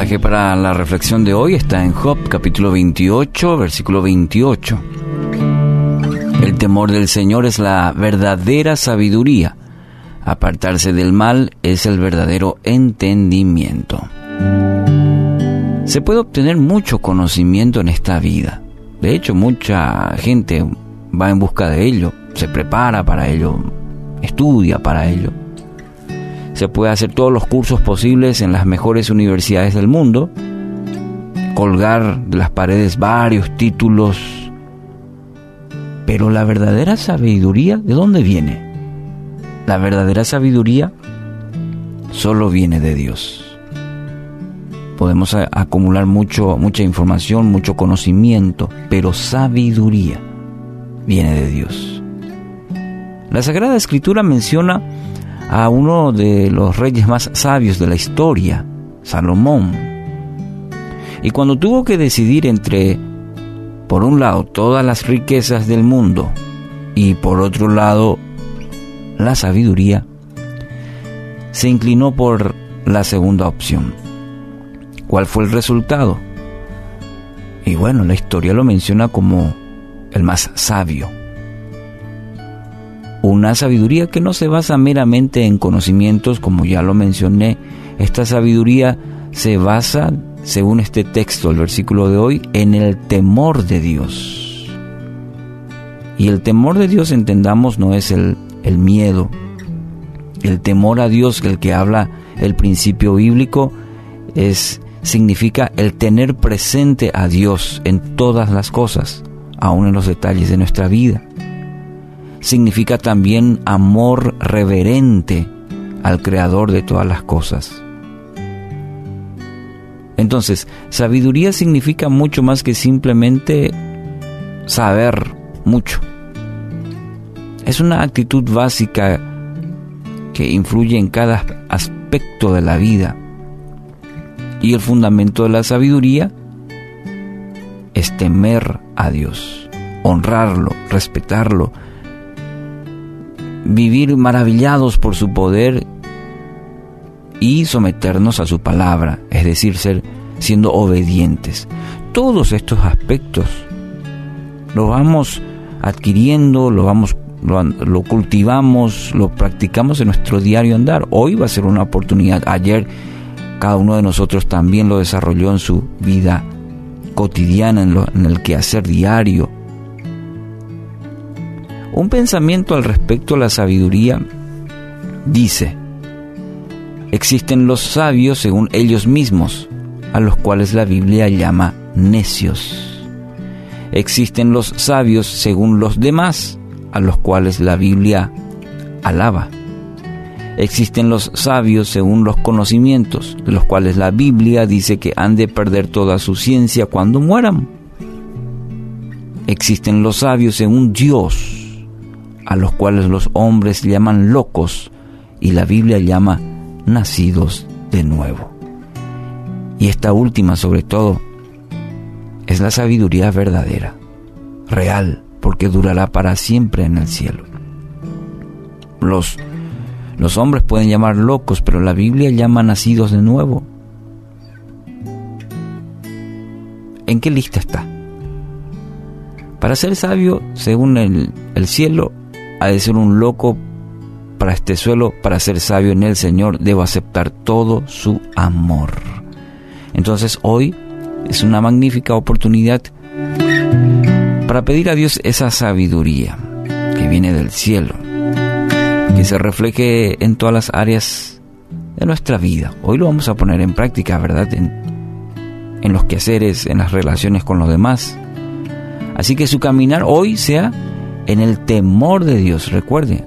pasaje para la reflexión de hoy está en Job capítulo 28, versículo 28. El temor del Señor es la verdadera sabiduría. Apartarse del mal es el verdadero entendimiento. Se puede obtener mucho conocimiento en esta vida. De hecho, mucha gente va en busca de ello, se prepara para ello, estudia para ello. Se puede hacer todos los cursos posibles en las mejores universidades del mundo, colgar de las paredes varios títulos, pero la verdadera sabiduría, ¿de dónde viene? La verdadera sabiduría solo viene de Dios. Podemos acumular mucho, mucha información, mucho conocimiento, pero sabiduría viene de Dios. La Sagrada Escritura menciona a uno de los reyes más sabios de la historia, Salomón. Y cuando tuvo que decidir entre, por un lado, todas las riquezas del mundo y por otro lado, la sabiduría, se inclinó por la segunda opción. ¿Cuál fue el resultado? Y bueno, la historia lo menciona como el más sabio una sabiduría que no se basa meramente en conocimientos, como ya lo mencioné. Esta sabiduría se basa, según este texto, el versículo de hoy, en el temor de Dios. Y el temor de Dios, entendamos, no es el, miedo. El temor a Dios, el que habla el principio bíblico, es, significa el tener presente a Dios en todas las cosas, aun en los detalles de nuestra vida significa también amor reverente al Creador de todas las cosas. Entonces, sabiduría significa mucho más que simplemente saber mucho. Es una actitud básica que influye en cada aspecto de la vida. Y el fundamento de la sabiduría es temer a Dios, honrarlo, respetarlo, vivir maravillados por su poder y someternos a su palabra, es decir, ser siendo obedientes. Todos estos aspectos los vamos adquiriendo, lo vamos lo, cultivamos, lo practicamos en nuestro diario andar. Hoy va a ser una oportunidad. Ayer cada uno de nosotros también lo desarrolló en su vida cotidiana, en, lo, en el quehacer diario un pensamiento al respecto a la sabiduría dice, existen los sabios según ellos mismos, a los cuales la Biblia llama necios. Existen los sabios según los demás, a los cuales la Biblia alaba. Existen los sabios según los conocimientos, de los cuales la Biblia dice que han de perder toda su ciencia cuando mueran. Existen los sabios según Dios, a los cuales los hombres llaman locos y la Biblia llama nacidos de nuevo. Y esta última, sobre todo, es la sabiduría verdadera, real, porque durará para siempre en el cielo. Los, los hombres pueden llamar locos, pero la Biblia llama nacidos de nuevo. ¿En qué lista está? Para ser sabio, según el, el cielo, ha de ser un loco para este suelo, para ser sabio en el Señor, debo aceptar todo su amor. Entonces hoy es una magnífica oportunidad para pedir a Dios esa sabiduría que viene del cielo, que se refleje en todas las áreas de nuestra vida. Hoy lo vamos a poner en práctica, ¿verdad? En, en los quehaceres, en las relaciones con los demás. Así que su caminar hoy sea en el temor de Dios. Recuerde,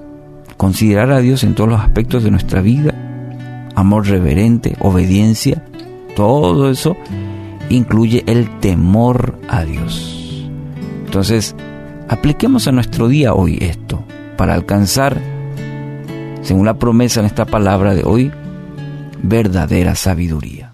considerar a Dios en todos los aspectos de nuestra vida, amor reverente, obediencia, todo eso incluye el temor a Dios. Entonces, apliquemos a nuestro día hoy esto para alcanzar, según la promesa en esta palabra de hoy, verdadera sabiduría.